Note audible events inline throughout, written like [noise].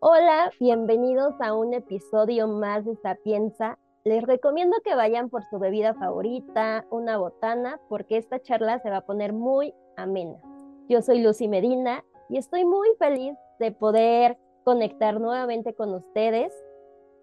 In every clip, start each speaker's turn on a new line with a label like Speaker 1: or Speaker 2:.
Speaker 1: Hola, bienvenidos a un episodio más de Sapienza. Les recomiendo que vayan por su bebida favorita, una botana, porque esta charla se va a poner muy amena. Yo soy Lucy Medina y estoy muy feliz de poder conectar nuevamente con ustedes.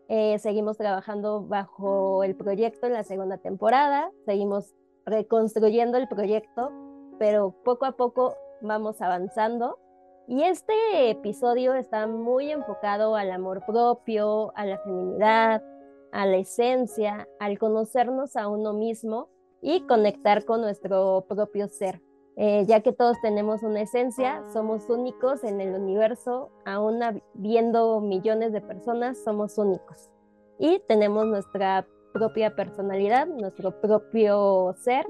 Speaker 1: Eh, seguimos trabajando bajo el proyecto en la segunda temporada, seguimos reconstruyendo el proyecto, pero poco a poco vamos avanzando y este episodio está muy enfocado al amor propio, a la feminidad, a la esencia, al conocernos a uno mismo y conectar con nuestro propio ser. Eh, ya que todos tenemos una esencia, somos únicos en el universo, aún viendo millones de personas, somos únicos. Y tenemos nuestra propia personalidad, nuestro propio ser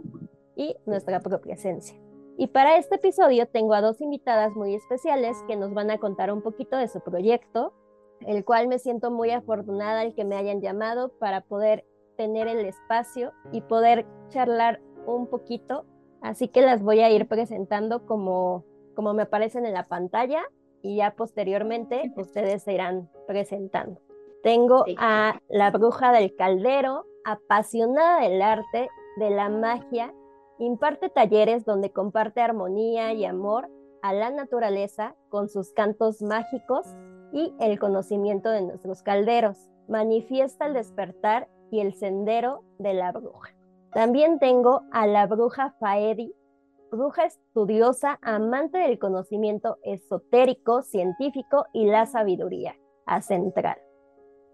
Speaker 1: y nuestra propia esencia. Y para este episodio tengo a dos invitadas muy especiales que nos van a contar un poquito de su proyecto, el cual me siento muy afortunada el que me hayan llamado para poder tener el espacio y poder charlar un poquito. Así que las voy a ir presentando como, como me aparecen en la pantalla y ya posteriormente ustedes se irán presentando. Tengo a la bruja del caldero, apasionada del arte, de la magia Imparte talleres donde comparte armonía y amor a la naturaleza con sus cantos mágicos y el conocimiento de nuestros calderos. Manifiesta el despertar y el sendero de la bruja. También tengo a la bruja Faedi, bruja estudiosa, amante del conocimiento esotérico, científico y la sabiduría, a central.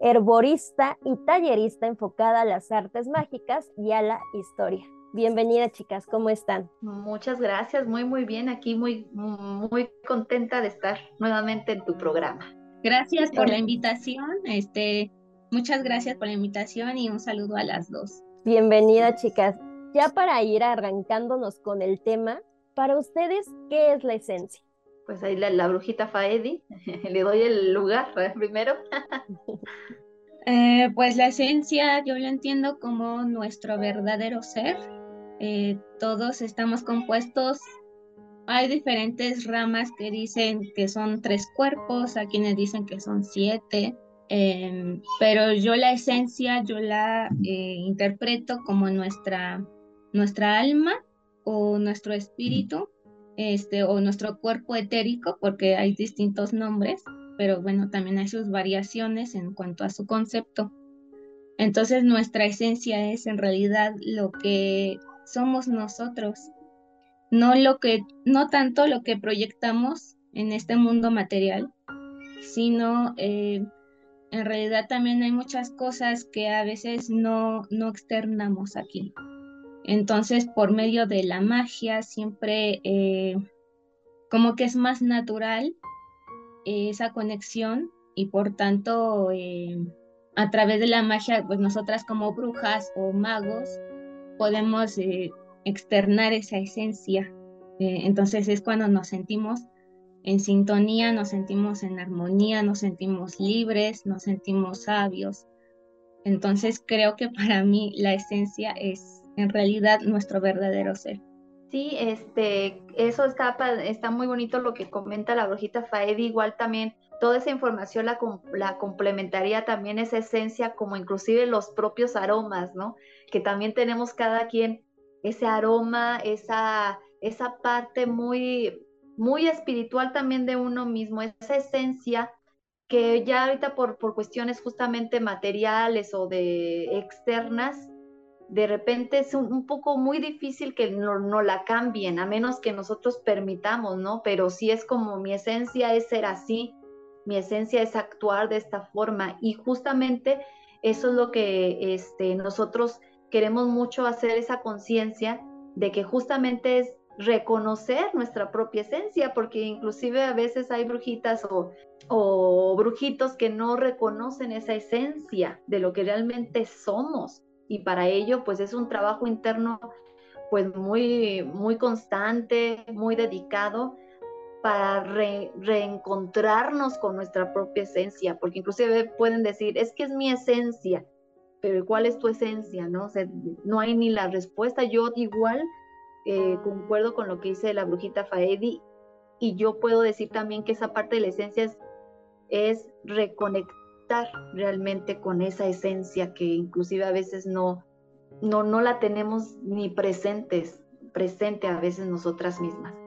Speaker 1: Herborista y tallerista enfocada a las artes mágicas y a la historia. Bienvenida, chicas, ¿cómo están?
Speaker 2: Muchas gracias, muy, muy bien. Aquí muy, muy contenta de estar nuevamente en tu programa.
Speaker 3: Gracias por la invitación. Este, muchas gracias por la invitación y un saludo a las dos.
Speaker 1: Bienvenida, chicas. Ya para ir arrancándonos con el tema, para ustedes, ¿qué es la esencia?
Speaker 2: Pues ahí la, brujita Faedi, [laughs] le doy el lugar ¿eh? primero. [laughs]
Speaker 3: Eh, pues la esencia yo lo entiendo como nuestro verdadero ser, eh, todos estamos compuestos. Hay diferentes ramas que dicen que son tres cuerpos, a quienes dicen que son siete, em, pero yo la esencia, yo la eh, interpreto como nuestra, nuestra alma o nuestro espíritu, este, o nuestro cuerpo etérico, porque hay distintos nombres, pero bueno, también hay sus variaciones en cuanto a su concepto. Entonces nuestra esencia es en realidad lo que somos nosotros, no lo que, no tanto lo que proyectamos en este mundo material, sino eh, en realidad también hay muchas cosas que a veces no, no externamos aquí. Entonces, por medio de la magia, siempre eh, como que es más natural esa conexión y por tanto, eh, a través de la magia, pues nosotras como brujas o magos, podemos eh, externar esa esencia. Eh, entonces es cuando nos sentimos en sintonía, nos sentimos en armonía, nos sentimos libres, nos sentimos sabios. Entonces creo que para mí la esencia es en realidad nuestro verdadero ser.
Speaker 2: Sí, este, eso está, está muy bonito lo que comenta la brujita Faedi, igual también toda esa información la, complementaría también esa esencia, como inclusive los propios aromas, ¿no? Que también tenemos cada quien ese aroma, esa, esa parte muy, muy espiritual también de uno mismo, esa esencia que ya ahorita por, por cuestiones justamente materiales o de externas, de repente es un, poco muy difícil que no, no, la cambien, a menos que nosotros permitamos, ¿no? Pero sí es como mi esencia es ser así, mi esencia es actuar de esta forma. Y justamente eso es lo que este, nosotros queremos mucho hacer esa conciencia de que justamente es reconocer nuestra propia esencia, porque inclusive a veces hay brujitas o, o brujitos que no reconocen esa esencia de lo que realmente somos. Y para ello pues es un trabajo interno pues muy muy constante, muy dedicado para reencontrarnos con nuestra propia esencia, porque inclusive pueden decir, es que es mi esencia, pero ¿cuál es tu esencia? No, no hay ni la respuesta. Yo igual eh, concuerdo con lo que dice la brujita Faedi y yo puedo decir también que esa parte de la esencia es, es reconectar realmente con esa esencia que inclusive a veces no, no, no la tenemos ni presentes, presente a veces nosotras mismas.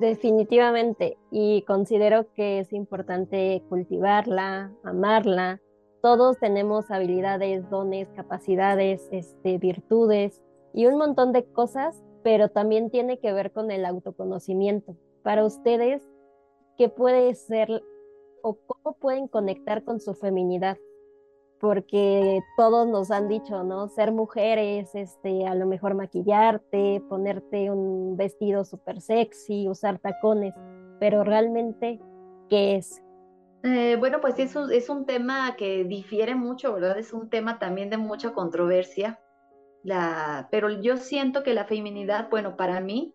Speaker 1: Definitivamente, y considero que es importante cultivarla, amarla. Todos tenemos habilidades, dones, capacidades, este, virtudes y un montón de cosas, pero también tiene que ver con el autoconocimiento. Para ustedes, ¿qué puede ser o cómo pueden conectar con su feminidad? Porque todos nos han dicho, ¿no? Ser mujeres, este, a lo mejor maquillarte, ponerte un vestido súper sexy, usar tacones, pero realmente, ¿qué es?
Speaker 2: Eh, bueno, pues eso es un tema que difiere mucho, ¿verdad? Es un tema también de mucha controversia, la, pero yo siento que la feminidad, bueno, para mí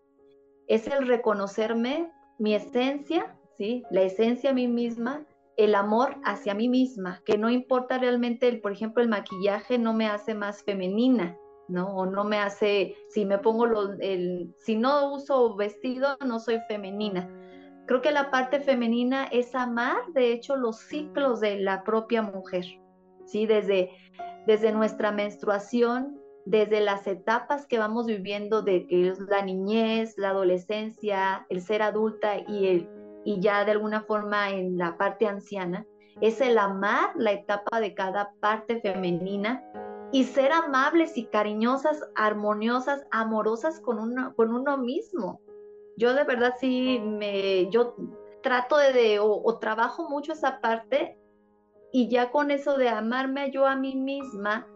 Speaker 2: es el reconocerme mi esencia, ¿sí? La esencia a mí misma el amor hacia mí misma, que no importa realmente, el, por ejemplo, el maquillaje no me hace más femenina, ¿no? O no me hace, si me pongo los, el, si no uso vestido, no soy femenina. Creo que la parte femenina es amar, de hecho, los ciclos de la propia mujer, ¿sí? Desde, desde nuestra menstruación, desde las etapas que vamos viviendo de la niñez, la adolescencia, el ser adulta y el y ya de alguna forma en la parte anciana, es el amar la etapa de cada parte femenina y ser amables y cariñosas, armoniosas, amorosas con uno, con uno mismo. Yo de verdad sí me, yo trato de, o, trabajo mucho esa parte y ya con eso de amarme yo a mí misma,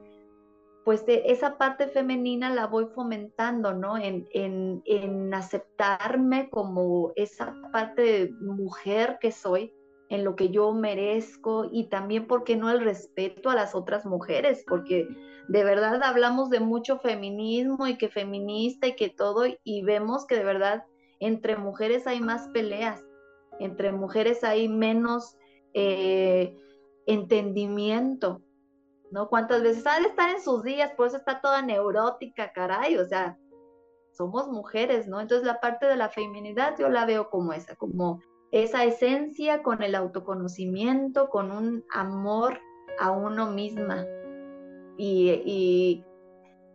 Speaker 2: pues esa parte femenina la voy fomentando, ¿no? En, en, aceptarme como esa parte de mujer que soy, en lo que yo merezco y también, porque no el respeto a las otras mujeres? Porque de verdad hablamos de mucho feminismo y que feminista y que todo, y vemos que de verdad entre mujeres hay más peleas, entre mujeres hay menos eh, entendimiento ¿no? ¿Cuántas veces ha de estar en sus días? Por eso está toda neurótica, caray, o sea, somos mujeres, ¿no? Entonces la parte de la feminidad yo la veo como esa, como esa esencia con el autoconocimiento, con un amor a uno misma y,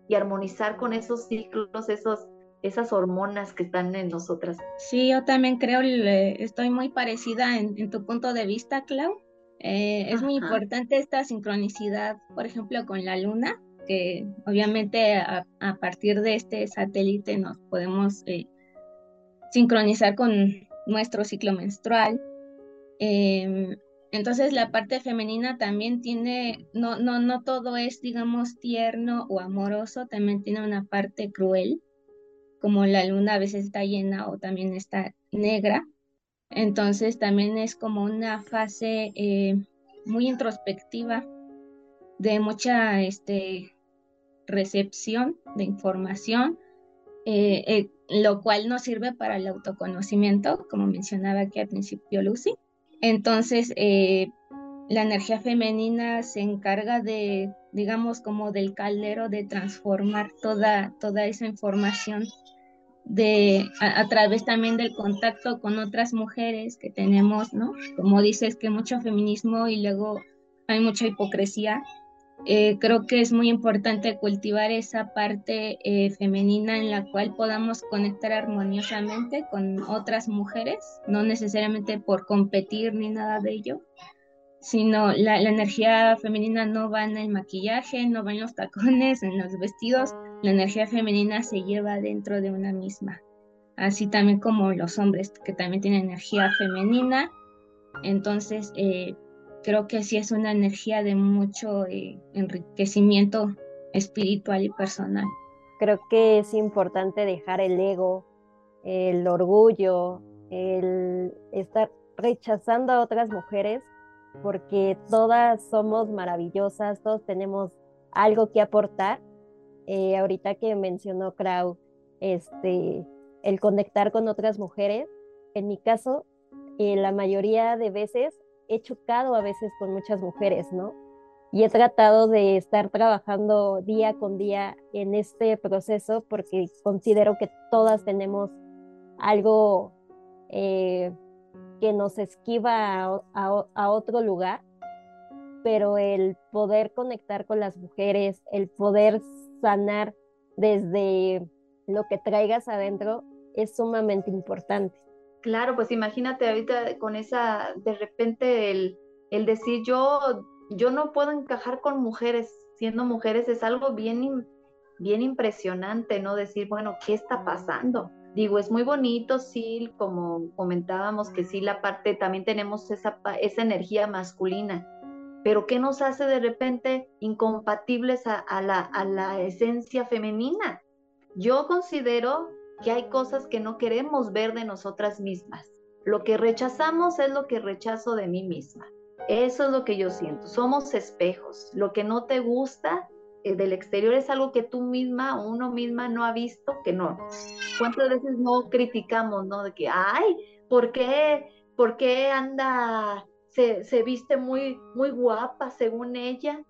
Speaker 2: y, armonizar con esos ciclos, esos, esas hormonas que están en nosotras.
Speaker 3: Sí, yo también creo, estoy muy parecida en, en tu punto de vista, Clau. Eh, es muy importante esta sincronicidad, por ejemplo, con la luna, que obviamente a, partir de este satélite nos podemos eh, sincronizar con nuestro ciclo menstrual. Em, entonces la parte femenina también tiene, no, no, no todo es, digamos, tierno o amoroso, también tiene una parte cruel, como la luna a veces está llena o también está negra. Entonces también es como una fase eh, muy introspectiva de mucha este, recepción de información, eh, eh, lo cual nos sirve para el autoconocimiento, como mencionaba aquí al principio Lucy. Entonces, la energía femenina se encarga de, digamos, como del caldero de transformar toda, toda esa información de a, través también del contacto con otras mujeres que tenemos, ¿no? Como dices que mucho feminismo y luego hay mucha hipocresía. Eh, creo que es muy importante cultivar esa parte eh, femenina en la cual podamos conectar armoniosamente con otras mujeres, no necesariamente por competir ni nada de ello, sino la, la energía femenina no va en el maquillaje, no va en los tacones, en los vestidos, la energía femenina se lleva dentro de una misma. Así también como los hombres que también tienen energía femenina. Entonces, eh, creo que sí es una energía de mucho eh, enriquecimiento espiritual y personal.
Speaker 1: Creo que es importante dejar el ego, el orgullo, el estar rechazando a otras mujeres, porque todas somos maravillosas, todos tenemos algo que aportar eh, ahorita que mencionó Krau, este, el conectar con otras mujeres, en mi caso, eh, la mayoría de veces he chocado a veces con muchas mujeres, ¿no? Y he tratado de estar trabajando día con día en este proceso porque considero que todas tenemos algo eh, que nos esquiva a, otro lugar, pero el poder conectar con las mujeres, el poder sanar desde lo que traigas adentro es sumamente importante.
Speaker 2: Claro, pues imagínate ahorita con esa, de repente el, el decir yo, yo no puedo encajar con mujeres, siendo mujeres es algo bien, bien impresionante, ¿no? Decir, bueno, ¿qué está pasando? Digo, es muy bonito, sí, como comentábamos, que sí, la parte, también tenemos esa, esa energía masculina, pero ¿qué nos hace de repente incompatibles a, la, a la esencia femenina? Yo considero que hay cosas que no queremos ver de nosotras mismas. Lo que rechazamos es lo que rechazo de mí misma. Eso es lo que yo siento. Somos espejos. Lo que no te gusta del exterior es algo que tú misma o uno misma no ha visto, que no. ¿Cuántas veces no criticamos, no? De que, ay, ¿por qué, por qué anda, se, se viste muy, muy guapa según ella?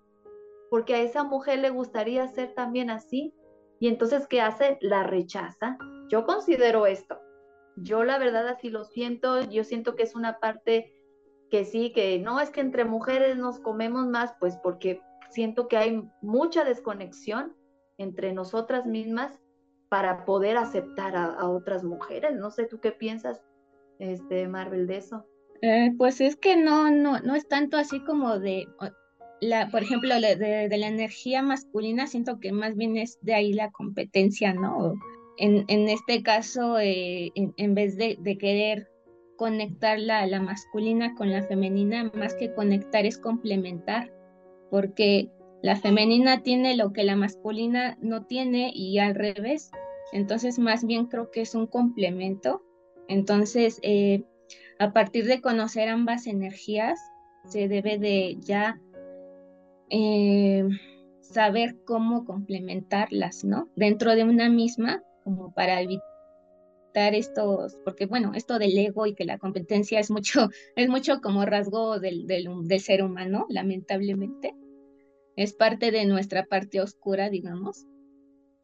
Speaker 2: Porque a esa mujer le gustaría ser también así. Y entonces, ¿qué hace? La rechaza. Yo considero esto. Yo la verdad así lo siento. Yo siento que es una parte que sí, que no es que entre mujeres nos comemos más, pues porque siento que hay mucha desconexión entre nosotras mismas para poder aceptar a, otras mujeres. No sé, ¿tú qué piensas, este, Marvel, de eso?
Speaker 3: Eh, pues es que no, no, no es tanto así como de, la, por ejemplo, de, la energía masculina, siento que más bien es de ahí la competencia, ¿no? En, en este caso, eh, en, vez de, de querer conectar la, la masculina con la femenina, más que conectar es complementar porque la femenina tiene lo que la masculina no tiene y al revés. Entonces, más bien creo que es un complemento. Entonces, eh, a partir de conocer ambas energías, se debe de ya eh, saber cómo complementarlas, ¿no? Dentro de una misma, como para evitar estos, porque bueno, esto del ego y que la competencia es mucho, [laughs] es mucho como rasgo del, del ser humano, lamentablemente es parte de nuestra parte oscura, digamos,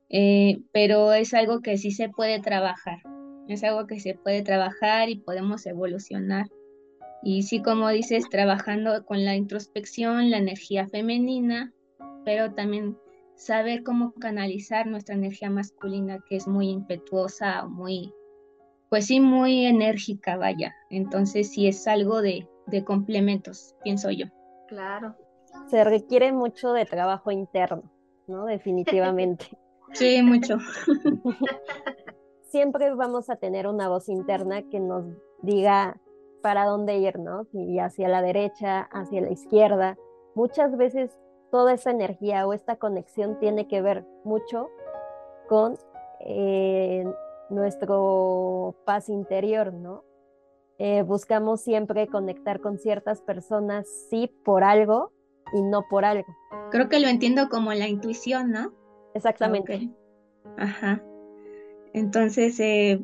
Speaker 3: eh, pero es algo que sí se puede trabajar, es algo que se puede trabajar y podemos evolucionar. Y sí, como dices, trabajando con la introspección, la energía femenina, pero también saber cómo canalizar nuestra energía masculina, que es muy impetuosa, muy, pues sí, muy enérgica, vaya. Entonces sí es algo de, de complementos, pienso yo.
Speaker 2: Claro
Speaker 1: se requiere mucho de trabajo interno, ¿no? Definitivamente. [laughs]
Speaker 3: Sí, mucho. [laughs]
Speaker 1: Siempre vamos a tener una voz interna que nos diga para dónde ir, ¿no? Si hacia la derecha, hacia la izquierda. Muchas veces toda esa energía o esta conexión tiene que ver mucho con eh, nuestro paz interior, ¿no? Eh, buscamos siempre conectar con ciertas personas, sí, por algo, y no por algo.
Speaker 3: Creo que lo entiendo como la intuición, ¿no?
Speaker 1: Exactamente.
Speaker 3: Ajá. Entonces, eh,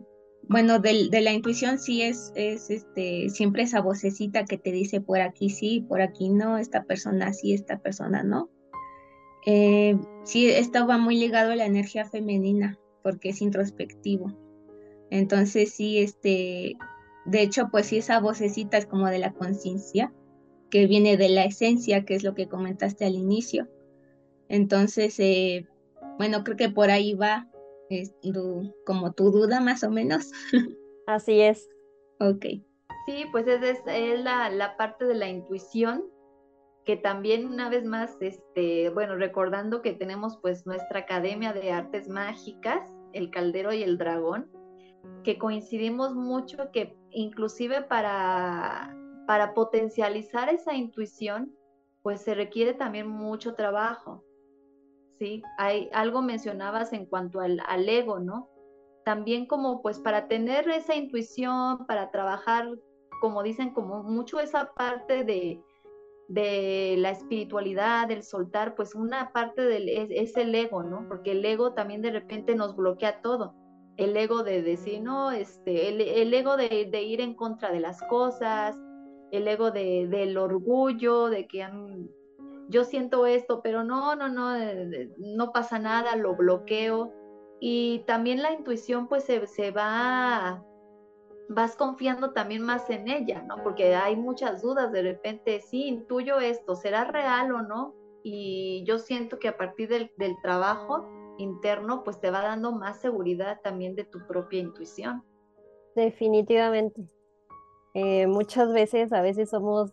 Speaker 3: bueno, de, la intuición sí es, es este, siempre esa vocecita que te dice por aquí sí, por aquí no, esta persona sí, esta persona no. Eh, sí, esto va muy ligado a la energía femenina, porque es introspectivo. Entonces, sí, este, de hecho, pues sí, esa vocecita es como de la conciencia que viene de la esencia, que es lo que comentaste al inicio. Entonces, eh, bueno, creo que por ahí va como tu duda más o menos. [laughs]
Speaker 1: Así es.
Speaker 3: Ok.
Speaker 2: Sí, pues es, es, la, la, parte de la intuición, que también una vez más, este, bueno, recordando que tenemos pues nuestra Academia de Artes Mágicas, el Caldero y el Dragón, que coincidimos mucho que inclusive para para potencializar esa intuición, pues se requiere también mucho trabajo. ¿Sí? Hay algo mencionabas en cuanto al, al ego, ¿no? También como pues para tener esa intuición, para trabajar, como dicen, como mucho esa parte de, de la espiritualidad, del soltar, pues una parte del, es, el ego, ¿no? Porque el ego también de repente nos bloquea todo. El ego de decir, no, este, el, ego de, de, ir en contra de las cosas, el ego de, del orgullo, de que yo siento esto, pero no, no, no, no pasa nada, lo bloqueo. Y también la intuición pues se, va vas confiando también más en ella, ¿no? Porque hay muchas dudas de repente, sí, intuyo esto, ¿será real o no? Y yo siento que a partir del, trabajo interno, pues te va dando más seguridad también de tu propia intuición.
Speaker 1: Definitivamente. Eh, muchas veces, a veces somos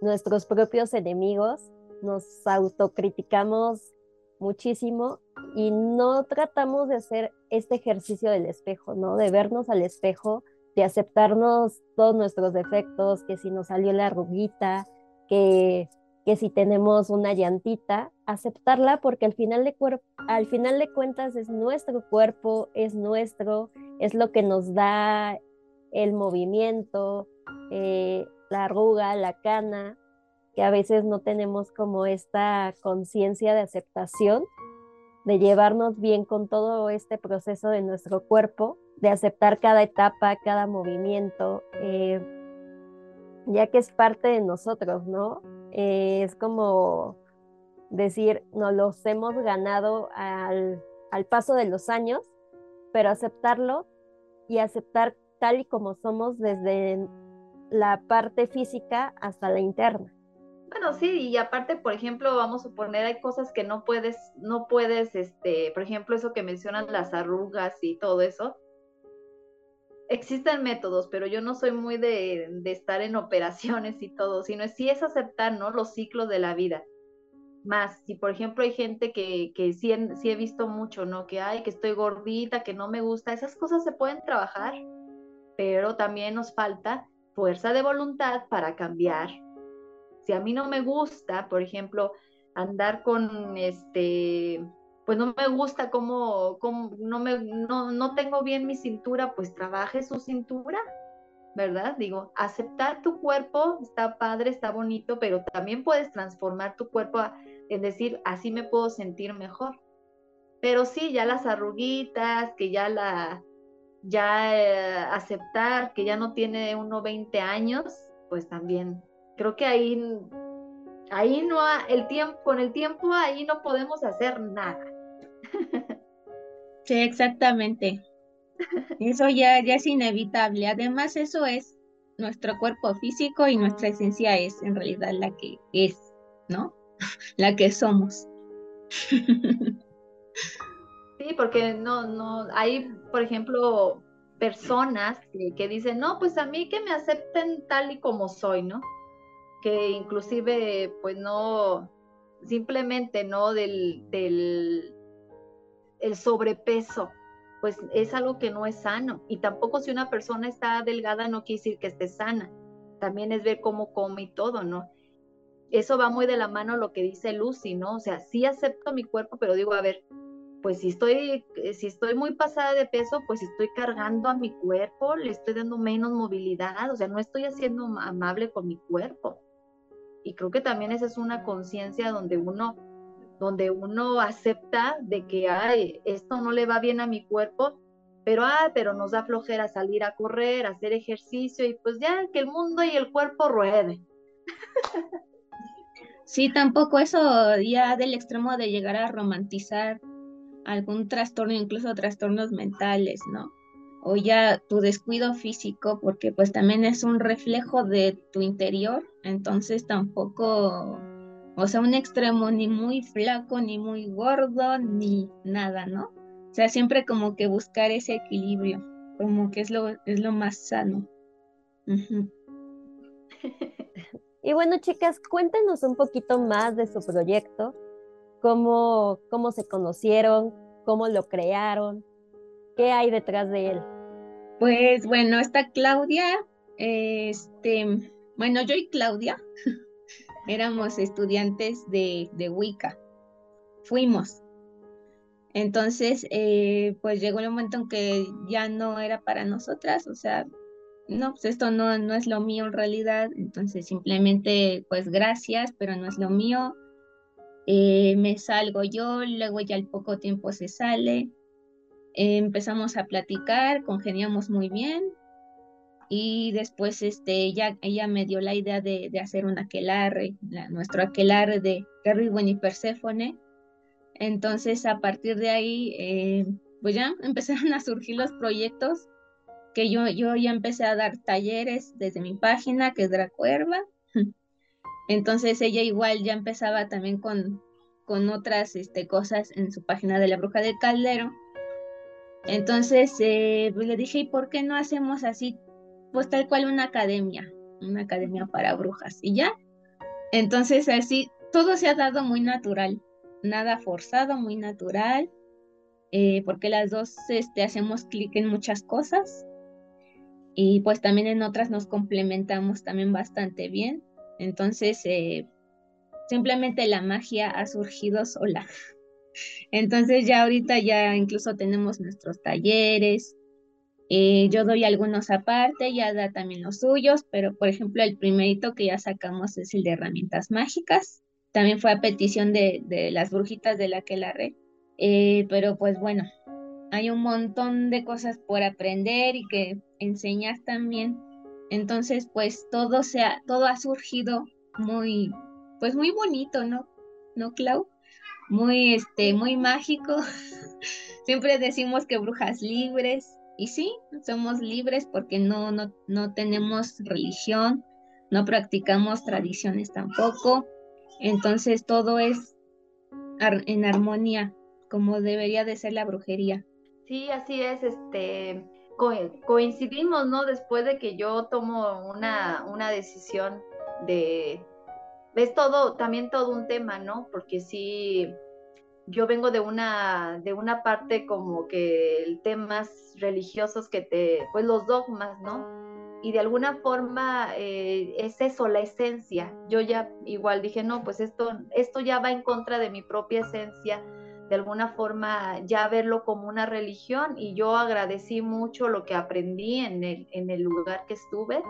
Speaker 1: nuestros propios enemigos, nos autocriticamos muchísimo y no tratamos de hacer este ejercicio del espejo, ¿no? De vernos al espejo, de aceptarnos todos nuestros defectos, que si nos salió la arruguita, que, que si tenemos una llantita, aceptarla porque al final, de al final de cuentas es nuestro cuerpo, es nuestro, es lo que nos da el movimiento, eh, la arruga, la cana, que a veces no tenemos como esta conciencia de aceptación, de llevarnos bien con todo este proceso de nuestro cuerpo, de aceptar cada etapa, cada movimiento, eh, ya que es parte de nosotros, ¿no? Eh, es como decir, nos los hemos ganado al, al paso de los años, pero aceptarlo y aceptar tal y como somos desde la parte física hasta la interna.
Speaker 2: Bueno, sí, y aparte, por ejemplo, vamos a suponer, hay cosas que no puedes, no puedes, este, por ejemplo, eso que mencionan las arrugas y todo eso. Existen métodos, pero yo no soy muy de, de estar en operaciones y todo, sino sí es aceptar, ¿no? Los ciclos de la vida. Más, si por ejemplo hay gente que, que sí, sí he visto mucho, ¿no? Que, ay, que estoy gordita, que no me gusta, esas cosas se pueden trabajar, pero también nos falta fuerza de voluntad para cambiar si a mí no me gusta, por ejemplo, andar con este, pues no me gusta cómo, no, me, no, no tengo bien mi cintura, pues trabaje su cintura, ¿verdad? Digo, aceptar tu cuerpo está padre, está bonito, pero también puedes transformar tu cuerpo en decir, así me puedo sentir mejor. Pero sí, ya las arruguitas, que ya la, ya eh, aceptar que ya no tiene uno 20 años, pues también creo que ahí, ahí no, el tiempo, con el tiempo ahí no podemos hacer nada.
Speaker 3: Sí, exactamente. Eso ya, ya es inevitable. Además, eso es nuestro cuerpo físico y nuestra esencia es en realidad la que es, ¿no? [laughs] La que somos. [laughs]
Speaker 2: Sí, porque no, no, hay, por ejemplo, personas que, dicen, no, pues a mí que me acepten tal y como soy, ¿no? que inclusive pues no, simplemente no del, del el sobrepeso, pues es algo que no es sano. Y tampoco si una persona está delgada no quiere decir que esté sana. También es ver cómo come y todo, ¿no? Eso va muy de la mano lo que dice Lucy, ¿no? O sea, sí acepto mi cuerpo, pero digo, a ver, pues si estoy, si estoy muy pasada de peso, pues estoy cargando a mi cuerpo, le estoy dando menos movilidad, o sea, no estoy haciendo amable con mi cuerpo. Y creo que también esa es una conciencia donde uno, donde uno acepta de que, ay, esto no le va bien a mi cuerpo, pero, ah, pero nos da flojera salir a correr, hacer ejercicio y pues ya que el mundo y el cuerpo ruede.
Speaker 3: Sí, tampoco eso ya del extremo de llegar a romantizar algún trastorno, incluso trastornos mentales, ¿no? O ya tu descuido físico, porque pues también es un reflejo de tu interior entonces tampoco, o sea, un extremo ni muy flaco, ni muy gordo, ni nada, ¿no? O sea, siempre como que buscar ese equilibrio, como que es lo, es lo más sano. [laughs]
Speaker 1: Y bueno, chicas, cuéntenos un poquito más de su proyecto, cómo, cómo se conocieron, cómo lo crearon, qué hay detrás de él.
Speaker 3: Pues bueno, está Claudia, este, bueno, yo y Claudia [laughs] éramos estudiantes de, de Wicca. Fuimos. Entonces, eh, pues llegó el momento en que ya no era para nosotras, o sea, no, pues esto no, no es lo mío en realidad, entonces simplemente, pues gracias, pero no es lo mío. Eh, me salgo yo, luego ya al poco tiempo se sale. Eh, empezamos a platicar, congeniamos muy bien, y después este, ella, ella me dio la idea de, de hacer un aquelarre, nuestro aquelarre de Kerriwen y Perséfone. Entonces, a partir de ahí, eh, pues ya [laughs] empezaron a surgir los proyectos que yo, yo ya empecé a dar talleres desde mi página, que es Dracuerva. Entonces ella igual ya empezaba también con, con otras este, cosas en su página de la bruja del caldero. Entonces eh, pues le dije, ¿y por qué no hacemos así? Pues tal cual una academia, una academia para brujas. Y ya. Entonces así, todo se ha dado muy natural, nada forzado, muy natural, eh, porque las dos este, hacemos clic en muchas cosas y pues también en otras nos complementamos también bastante bien. Entonces, eh, simplemente la magia ha surgido sola. [laughs] Entonces ya ahorita ya incluso tenemos nuestros talleres. Eh, yo doy algunos aparte, ya da también los suyos, pero por ejemplo el primerito que ya sacamos es el de herramientas mágicas. También fue a petición de, de las brujitas de la que la red. Eh, pero pues bueno, hay un montón de cosas por aprender y que enseñar también. Entonces, pues todo se ha, todo ha surgido muy, pues muy bonito, ¿no? ¿No, Clau? Muy, este, muy mágico. [laughs] Siempre decimos que brujas libres. Y sí, somos libres porque no, no, no tenemos religión, no practicamos tradiciones tampoco. Entonces todo es en armonía, como debería de ser la brujería.
Speaker 2: Sí, así es, este, coincidimos, ¿no? Después de que yo tomo una, una decisión de, es todo, también todo un tema, ¿no? Porque sí, yo vengo de una, de una parte como que temas religiosos que te, pues los dogmas, ¿no? Y de alguna forma eh, es eso, la esencia. Yo ya igual dije, no, pues esto, esto ya va en contra de mi propia esencia de alguna forma ya verlo como una religión y yo agradecí mucho lo que aprendí en el, en el lugar que estuve,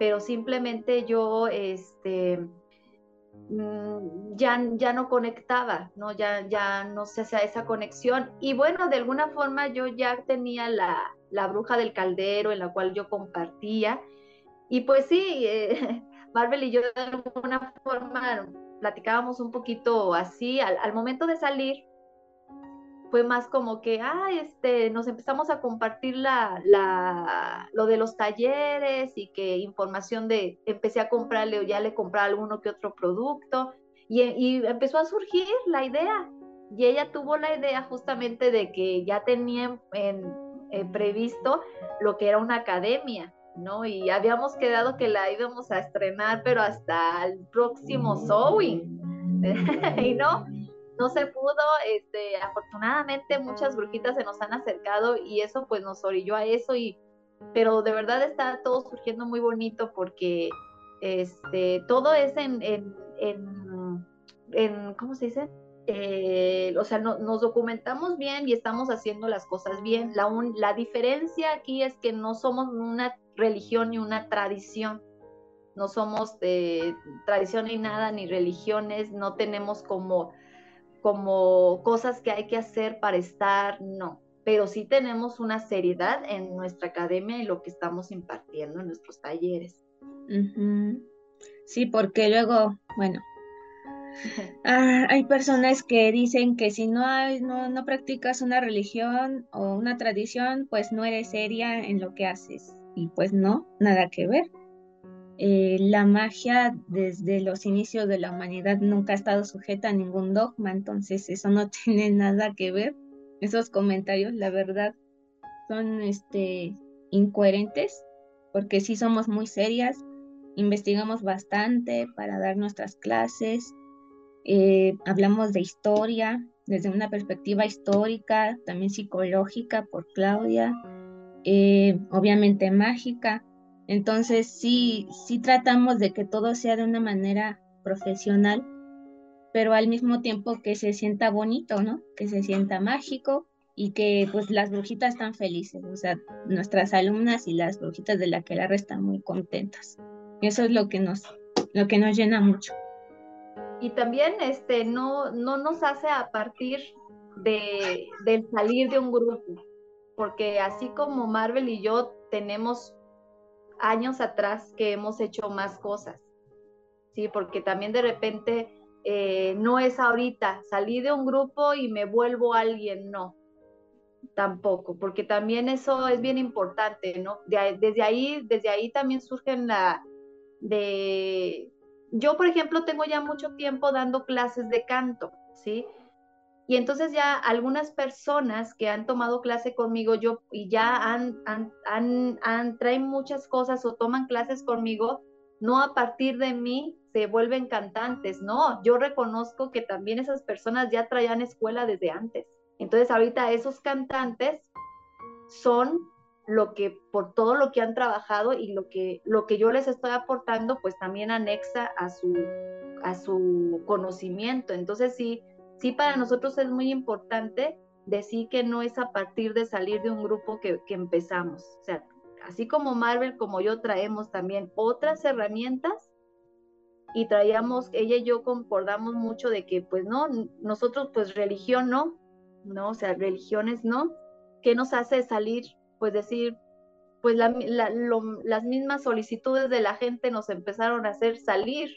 Speaker 2: pero simplemente yo este, mm, ya, ya no conectaba, ¿no? Ya, ya no se hacía esa conexión y bueno, de alguna forma yo ya tenía la, la bruja del caldero en la cual yo compartía y pues sí, eh, [laughs] Marvel y yo de alguna forma platicábamos un poquito así, al, al momento de salir, fue más como que, ah, este, nos empezamos a compartir la, la, lo de los talleres y que información de, empecé a comprarle o ya le compré alguno que otro producto y, y empezó a surgir la idea. Y ella tuvo la idea justamente de que ya tenía en, eh, previsto lo que era una academia, ¿no? Y habíamos quedado que la íbamos a estrenar, pero hasta el próximo sewing, [laughs] y no, no se pudo, este, afortunadamente muchas brujitas se nos han acercado y eso pues nos orilló a eso y, pero de verdad está todo surgiendo muy bonito porque, este, todo es en, en, en, ¿cómo se dice? Eh, o sea, nos documentamos bien y estamos haciendo las cosas bien. La, la diferencia aquí es que no somos una religión ni una tradición. No somos de tradición ni nada, ni religiones, no tenemos como como cosas que hay que hacer para estar, no, pero sí tenemos una seriedad en nuestra academia y lo que estamos impartiendo en nuestros talleres.
Speaker 3: Sí, porque luego, bueno, [laughs] ah, hay personas que dicen que si no, hay, no, no practicas una religión o una tradición, pues no eres seria en lo que haces. Y pues no, nada que ver. Eh, la magia desde los inicios de la humanidad nunca ha estado sujeta a ningún dogma, entonces eso no [laughs] tiene nada que ver. Esos comentarios, la verdad, son este, incoherentes, porque sí somos muy serias, investigamos bastante para dar nuestras clases, eh, hablamos de historia desde una perspectiva histórica, también psicológica por Claudia, eh, obviamente mágica entonces sí, sí tratamos de que todo sea de una manera profesional, pero al mismo tiempo que se sienta bonito, ¿no? Que se sienta mágico y que pues las brujitas están felices, o sea, nuestras alumnas y las brujitas de la que la están muy contentas. Eso es lo que nos, lo que nos llena mucho.
Speaker 2: Y también este, no, no nos hace a partir de, del salir de un grupo, porque así como Marvel y yo tenemos años atrás que hemos hecho más cosas, ¿sí? Porque también de repente eh, no es ahorita, salí de un grupo y me vuelvo alguien, no. tampoco, porque también eso es bien importante, ¿no? desde ahí, desde ahí también surgen la de, yo por ejemplo tengo ya mucho tiempo dando clases de canto, ¿sí? Y entonces ya algunas personas que han tomado clase conmigo yo y ya han, traen muchas cosas o toman clases conmigo, no a partir de mí se vuelven cantantes, no, yo reconozco que también esas personas ya traían escuela desde antes. Entonces ahorita esos cantantes son lo que por todo lo que han trabajado y lo que lo que yo les estoy aportando pues también anexa a su a su conocimiento. Entonces sí sí para nosotros es muy importante decir que no es a partir de salir de un grupo que, empezamos. O sea, así como Marvel como yo traemos también otras herramientas y traíamos, ella y yo concordamos mucho de que pues no, nosotros pues religión no, ¿no? O sea, religiones no, ¿qué nos hace salir? Pues decir, pues las mismas solicitudes de la gente nos empezaron a hacer salir.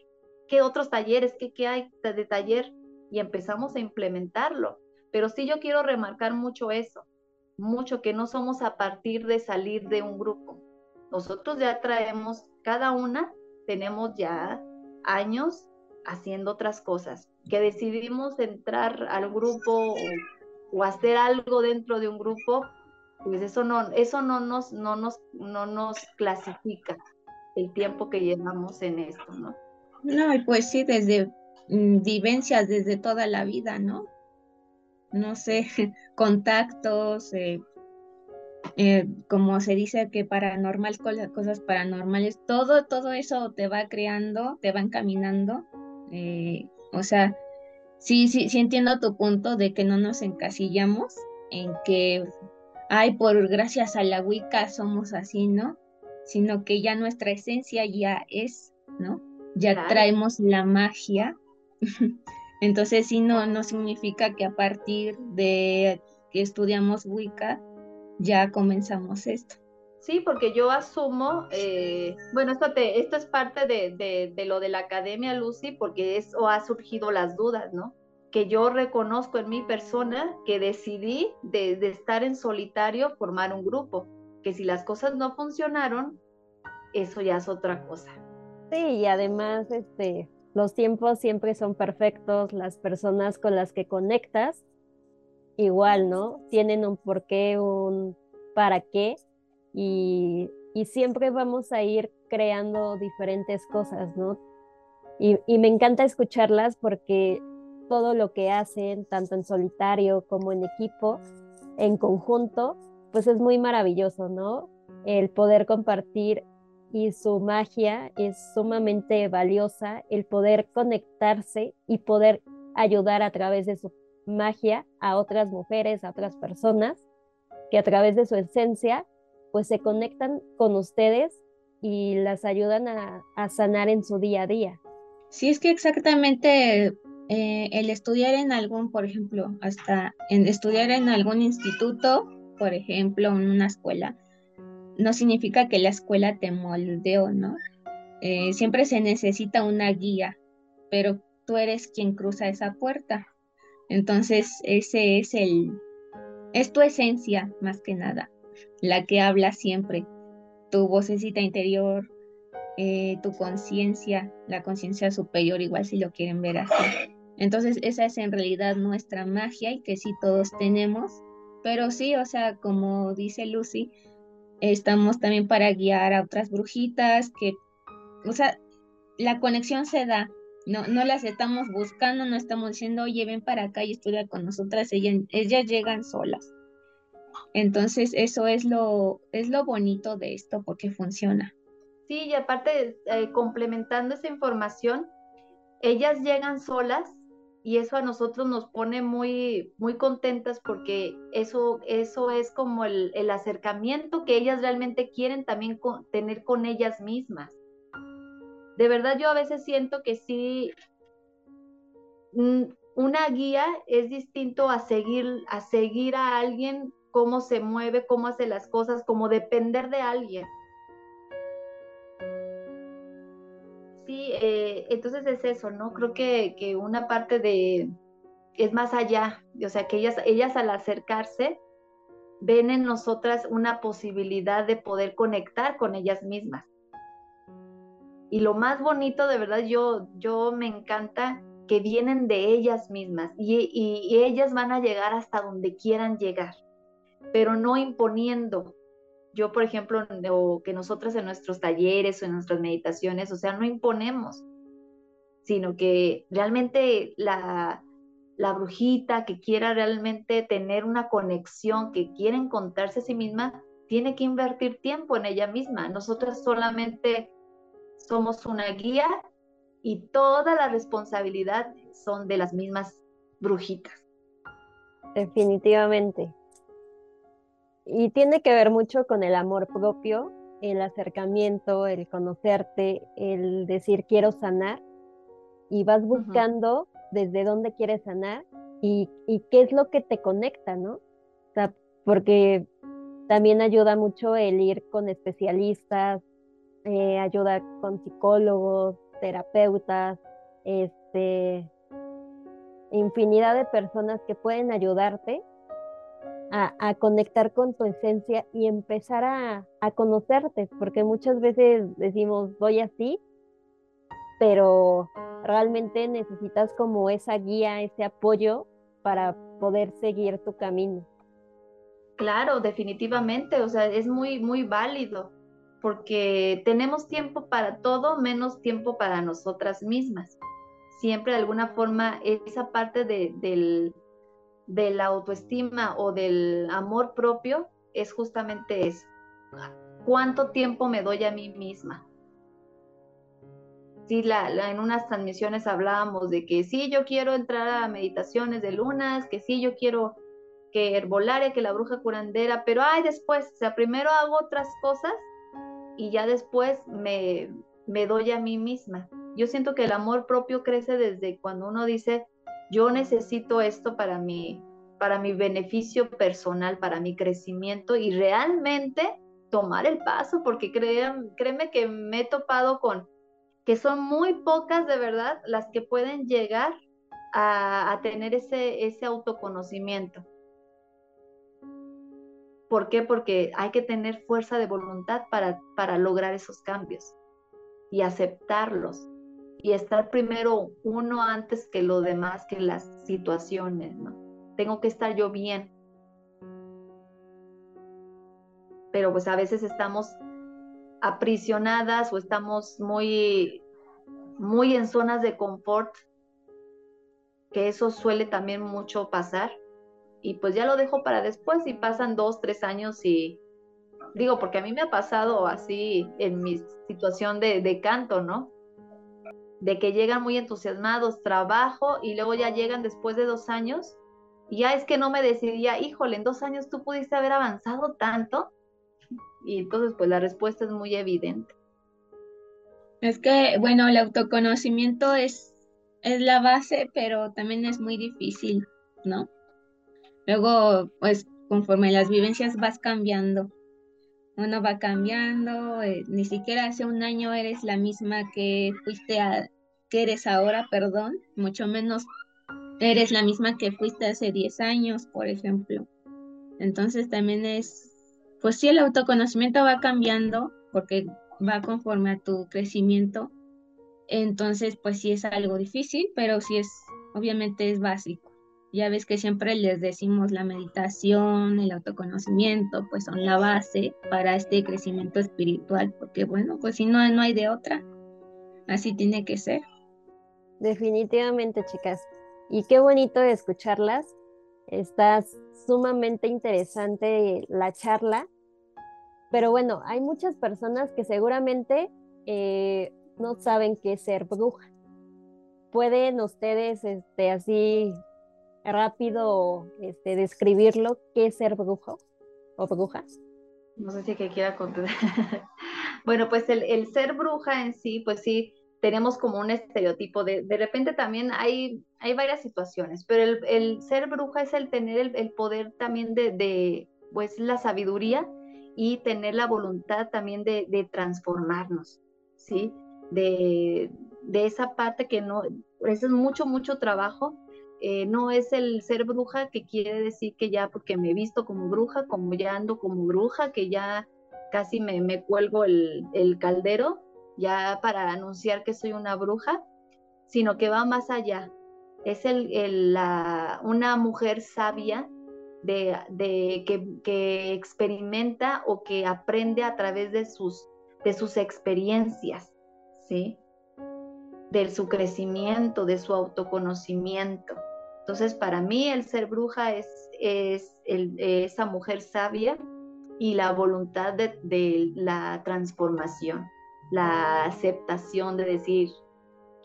Speaker 2: ¿Qué otros talleres? ¿Qué, qué hay de taller? Y empezamos a implementarlo. Pero sí yo quiero remarcar mucho eso, mucho que no somos a partir de salir de un grupo. Nosotros ya traemos, cada una tenemos ya años haciendo otras cosas, que decidimos entrar al grupo o hacer algo dentro de un grupo, pues eso no, eso no nos, no nos, no nos clasifica el tiempo que llevamos en esto, ¿no?
Speaker 3: No, pues sí, desde vivencias desde toda la vida, ¿no? No sé, [laughs] contactos, eh, eh, como se dice que paranormal, cosas paranormales, todo, todo eso te va creando, te va encaminando. Eh, o sea, sí, sí, sí entiendo tu punto de que no nos encasillamos en que, ay, por gracias a la Wicca somos así, ¿no? Sino que ya nuestra esencia ya es, ¿no? Ya traemos la magia. [laughs] Entonces, sí, no, no significa que a partir de que estudiamos Wicca ya comenzamos esto.
Speaker 2: Sí, porque yo asumo, eh, bueno, esto, te, esto es parte de, de, lo de la academia, Lucy, porque eso ha surgido las dudas, ¿no? Que yo reconozco en mi persona que decidí de, de estar en solitario formar un grupo, que si las cosas no funcionaron, eso ya es otra cosa.
Speaker 1: Sí, y además, este, los tiempos siempre son perfectos, las personas con las que conectas, igual, ¿no? Tienen un porqué, un para qué, y, siempre vamos a ir creando diferentes cosas, ¿no? Y, y, me encanta escucharlas porque todo lo que hacen, tanto en solitario como en equipo, en conjunto, pues es muy maravilloso, ¿no? El poder compartir y su magia es sumamente valiosa, el poder conectarse y poder ayudar a través de su magia a otras mujeres, a otras personas, que a través de su esencia pues se conectan con ustedes y las ayudan a, sanar en su día a día.
Speaker 3: Sí, es que exactamente eh, el estudiar en algún, por ejemplo, hasta en estudiar en algún instituto, por ejemplo, en una escuela, no significa que la escuela te moldeó, ¿no? Eh, siempre se necesita una guía, pero tú eres quien cruza esa puerta. Entonces, ese es el, es tu esencia más que nada la que habla siempre, tu vocecita interior, eh, tu conciencia, la conciencia superior, igual si lo quieren ver así. Entonces, esa es en realidad nuestra magia y que sí todos tenemos, pero sí, o sea, como dice Lucy, estamos también para guiar a otras brujitas que, o sea, la conexión se da, no, no las estamos buscando, no estamos diciendo, oye, ven para acá y estudia con nosotras, ellas, ellas llegan solas. Entonces, eso es lo, es lo bonito de esto porque funciona.
Speaker 2: Sí, y aparte, eh, complementando esa información, ellas llegan solas y eso a nosotros nos pone muy, muy contentas porque eso, eso es como el, acercamiento que ellas realmente quieren también tener con ellas mismas. De verdad yo a veces siento que sí, mm, una guía es distinto a seguir, a seguir a alguien cómo se mueve, cómo hace las cosas, como depender de alguien. Eh, entonces es eso, ¿no? Creo que, que, una parte de, es más allá, o sea, que ellas, ellas al acercarse, ven en nosotras una posibilidad de poder conectar con ellas mismas. Y lo más bonito, de verdad, yo, yo me encanta que vienen de ellas mismas y, y ellas van a llegar hasta donde quieran llegar, pero no imponiendo, yo, por ejemplo, o que nosotras en nuestros talleres o en nuestras meditaciones, o sea, no imponemos, sino que realmente la, la brujita que quiera realmente tener una conexión, que quiera encontrarse a sí misma, tiene que invertir tiempo en ella misma. Nosotras solamente somos una guía y toda la responsabilidad son de las mismas brujitas.
Speaker 1: Definitivamente. Y tiene que ver mucho con el amor propio, el acercamiento, el conocerte, el decir quiero sanar y vas buscando desde dónde quieres sanar y, qué es lo que te conecta, ¿no? O sea, porque también ayuda mucho el ir con especialistas, eh, ayuda con psicólogos, terapeutas, este, infinidad de personas que pueden ayudarte a, conectar con tu esencia y empezar a, conocerte, porque muchas veces decimos, voy así, pero realmente necesitas como esa guía, ese apoyo para poder seguir tu camino.
Speaker 2: Claro, definitivamente, o sea, es muy, muy válido, porque tenemos tiempo para todo, menos tiempo para nosotras mismas. Siempre de alguna forma esa parte de, del, de la autoestima o del amor propio es justamente eso. ¿Cuánto tiempo me doy a mí misma? Sí, la, en unas transmisiones hablábamos de que sí, yo quiero entrar a meditaciones de lunas, que sí, yo quiero que herbolaria, que la bruja curandera, pero ay, después, o sea, primero hago otras cosas y ya después me, me doy a mí misma. Yo siento que el amor propio crece desde cuando uno dice, yo necesito esto para mi, para mi beneficio personal, para mi crecimiento y realmente tomar el paso, porque créeme que me he topado con que son muy pocas de verdad las que pueden llegar a, tener ese, autoconocimiento. ¿Por qué? Porque hay que tener fuerza de voluntad para lograr esos cambios y aceptarlos y estar primero uno antes que lo demás, que las situaciones, ¿no? Tengo que estar yo bien. Pero pues a veces estamos aprisionadas o estamos muy, muy en zonas de confort, que eso suele también mucho pasar. Y pues ya lo dejo para después y pasan dos, tres años y digo, porque a mí me ha pasado así en mi situación de, de canto, ¿no? De que llegan muy entusiasmados, trabajo y luego ya llegan después de dos años y ya es que no me decidía, híjole, en dos años tú pudiste haber avanzado tanto y entonces pues la respuesta es muy evidente.
Speaker 3: Es que, bueno, el autoconocimiento es, es la base, pero también es muy difícil, ¿no? Luego, pues conforme las vivencias vas cambiando, uno va cambiando, eh, ni siquiera hace un año eres la misma que fuiste que eres ahora, perdón, mucho menos eres la misma que fuiste hace 10 años, por ejemplo. Entonces también es, pues sí, el autoconocimiento va cambiando porque va conforme a tu crecimiento. Entonces, pues sí es algo difícil, pero sí es, obviamente es básico. Ya ves que siempre les decimos la meditación, el autoconocimiento, pues son la base para este crecimiento espiritual, porque bueno, pues si no, no hay de otra. Así tiene que ser.
Speaker 1: Definitivamente, chicas. Y qué bonito escucharlas. Está sumamente interesante la charla. Pero bueno, hay muchas personas que seguramente eh, no saben qué es ser bruja. ¿Pueden ustedes este, así rápido este, describirlo, qué es ser brujo o bruja?
Speaker 2: No sé si que quiera contar. [laughs] bueno, pues el, ser bruja en sí, pues sí, tenemos como un estereotipo. De, de repente también hay, hay varias situaciones, pero el, ser bruja es el tener el, poder también de, de, pues, la sabiduría y tener la voluntad también de, de transformarnos, ¿sí? De, de esa parte que no, eso es mucho, mucho trabajo, eh, no es el ser bruja que quiere decir que ya porque me he visto como bruja, como ya ando como bruja, que ya casi me, me cuelgo el, el, caldero ya para anunciar que soy una bruja, sino que va más allá. Es el, el la, una mujer sabia de, de que, que, experimenta o que aprende a través de sus, de sus experiencias, ¿sí? De su crecimiento, de su autoconocimiento. Entonces, para mí el ser bruja es, es esa mujer sabia y la voluntad de, de la transformación, la aceptación de decir,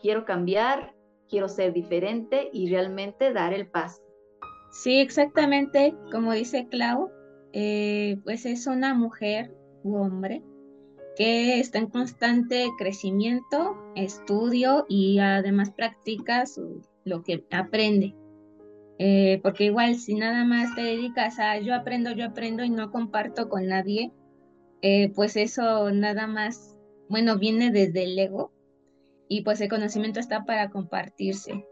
Speaker 2: quiero cambiar, quiero ser diferente y realmente dar el paso.
Speaker 3: Sí, exactamente, como dice Clau, eh, pues es una mujer u hombre que está en constante crecimiento, estudio y además practica lo que aprende. Eh, porque igual si nada más te dedicas a yo aprendo, yo aprendo y no comparto con nadie, eh, pues eso nada más, bueno, viene desde el ego y pues el conocimiento está para compartirse.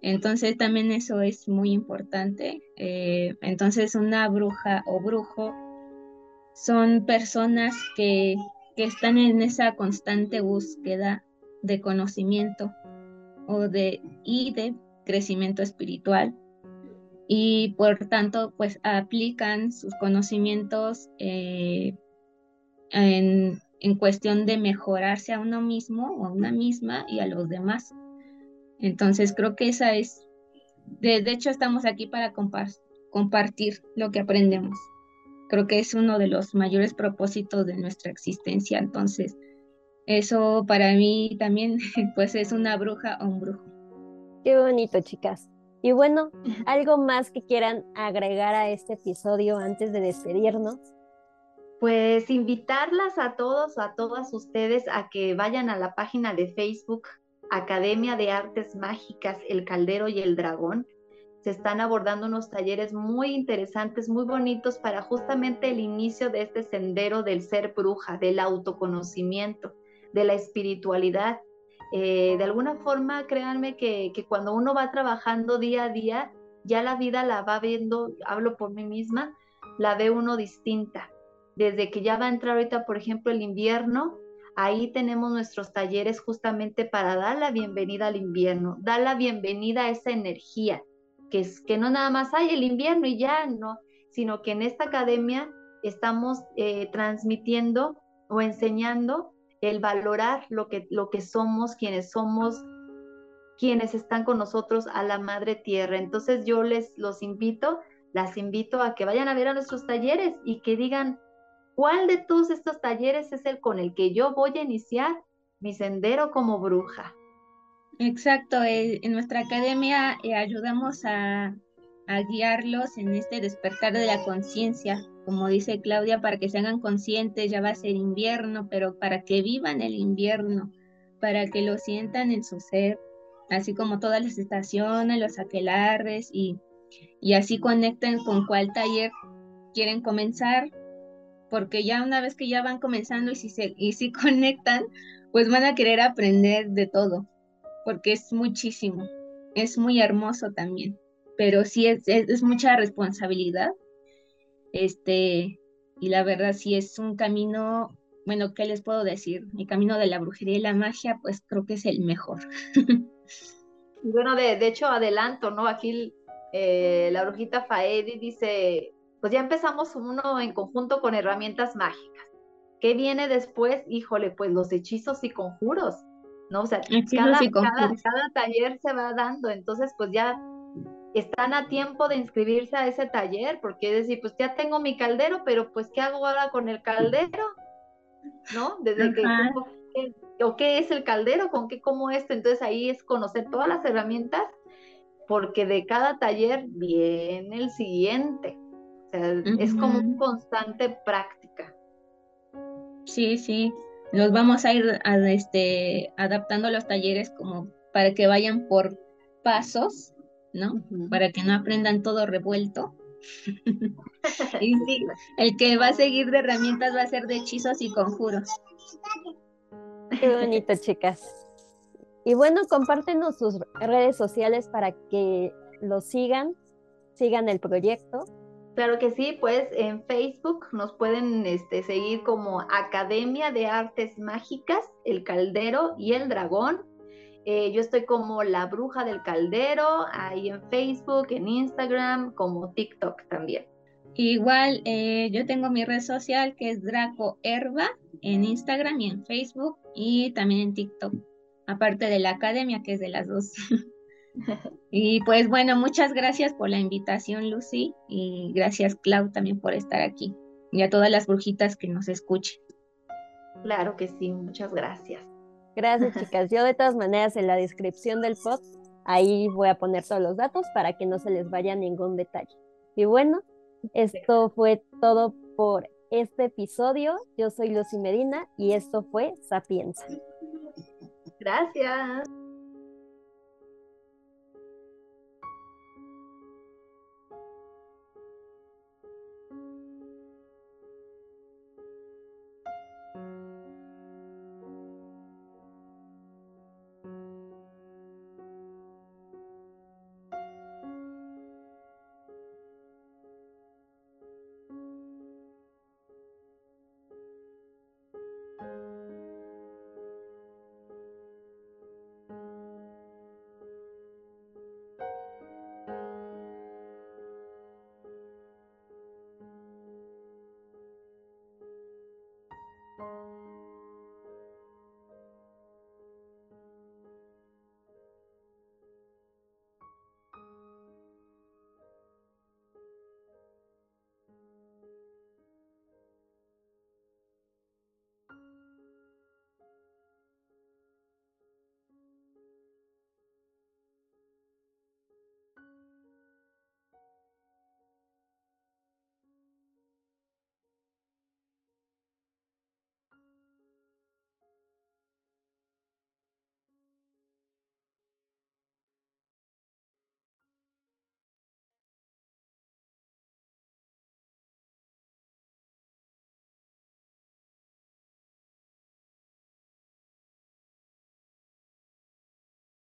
Speaker 3: Entonces también eso es muy importante. Eh, entonces una bruja o brujo son personas que, que, están en esa constante búsqueda de conocimiento o de, y de crecimiento espiritual y por tanto pues aplican sus conocimientos eh, en, en cuestión de mejorarse a uno mismo o a una misma y a los demás. Entonces creo que esa es, de, hecho estamos aquí para compartir lo que aprendemos. Creo que es uno de los mayores propósitos de nuestra existencia. Entonces, eso para mí también [laughs] pues es una bruja o un brujo.
Speaker 1: Qué bonito, chicas. Y bueno, ¿algo más que quieran agregar a este episodio antes de despedirnos?
Speaker 2: Pues invitarlas a todos, a todas ustedes a que vayan a la página de Facebook Academia de Artes Mágicas, El Caldero y el Dragón. Se están abordando unos talleres muy interesantes, muy bonitos para justamente el inicio de este sendero del ser bruja, del autoconocimiento, de la espiritualidad. Eh, de alguna forma, créanme que, que cuando uno va trabajando día a día, ya la vida la va viendo, hablo por mí misma, la ve uno distinta. Desde que ya va a entrar ahorita, por ejemplo, el invierno, Ahí tenemos nuestros talleres justamente para dar la bienvenida al invierno, dar la bienvenida a esa energía, que es que no nada más hay el invierno y ya, no, sino que en esta academia estamos eh, transmitiendo o enseñando el valorar lo que, lo que somos, quienes somos, quienes están con nosotros a la madre tierra. Entonces yo les los invito, las invito a que vayan a ver a nuestros talleres y que digan, ¿Cuál de todos estos talleres es el con el que yo voy a iniciar mi sendero como bruja?
Speaker 3: Exacto, eh, en nuestra academia eh, ayudamos a, guiarlos en este despertar de la conciencia, como dice Claudia, para que se hagan conscientes, ya va a ser invierno, pero para que vivan el invierno, para que lo sientan en su ser, así como todas las estaciones, los aquelarres y, y así conecten con cuál taller quieren comenzar porque ya una vez que ya van comenzando y si, se, y si [laughs] conectan, pues van a querer aprender de todo, porque es muchísimo, es muy hermoso también, pero sí es, es, mucha responsabilidad, este, y la verdad sí es un camino, bueno, ¿qué les puedo decir? Mi camino de la brujería y la magia, pues creo que es el mejor. [laughs]
Speaker 2: bueno, de, de hecho, adelanto, ¿no? Aquí eh, la brujita Faedi dice, pues ya empezamos uno en conjunto con herramientas mágicas. ¿Qué viene después? Híjole, pues los hechizos y conjuros, ¿no? O sea, cada, cada, taller se va dando, entonces pues ya están a tiempo de inscribirse a ese taller, porque es decir, pues ya tengo mi caldero, pero pues ¿qué hago ahora con el caldero? ¿No? Desde que, ¿o qué es el caldero? ¿Con qué como esto? Entonces ahí es conocer todas las herramientas, porque de cada taller viene el siguiente es como un constante práctica.
Speaker 3: Sí, sí. Nos vamos a ir este, adaptando los talleres como para que vayan por pasos, ¿no? Para que no aprendan todo revuelto. [laughs] y sí, el que va a seguir de herramientas va a ser de hechizos y conjuros.
Speaker 1: Qué bonito, [laughs] chicas. Y bueno, compártenos sus redes sociales para que lo sigan, sigan el proyecto.
Speaker 2: Claro que sí, pues en Facebook nos pueden este, seguir como Academia de Artes Mágicas, El Caldero y el Dragón. Eh, yo estoy como La Bruja del Caldero, ahí en Facebook, en Instagram, como TikTok también.
Speaker 3: Igual, eh, yo tengo mi red social que es Draco Herba en Instagram y en Facebook y también en TikTok, aparte de la academia que es de las dos. [laughs] y pues bueno, muchas gracias por la invitación, Lucy, y gracias, Clau, también por estar aquí y a todas las brujitas que nos escuchen.
Speaker 2: Claro que sí, muchas gracias.
Speaker 1: Gracias, chicas. Yo de todas maneras en la descripción del pod, ahí voy a poner todos los datos para que no se les vaya ningún detalle. Y bueno, esto fue todo por este episodio. Yo soy Lucy Medina y esto fue Sapienza.
Speaker 2: Gracias.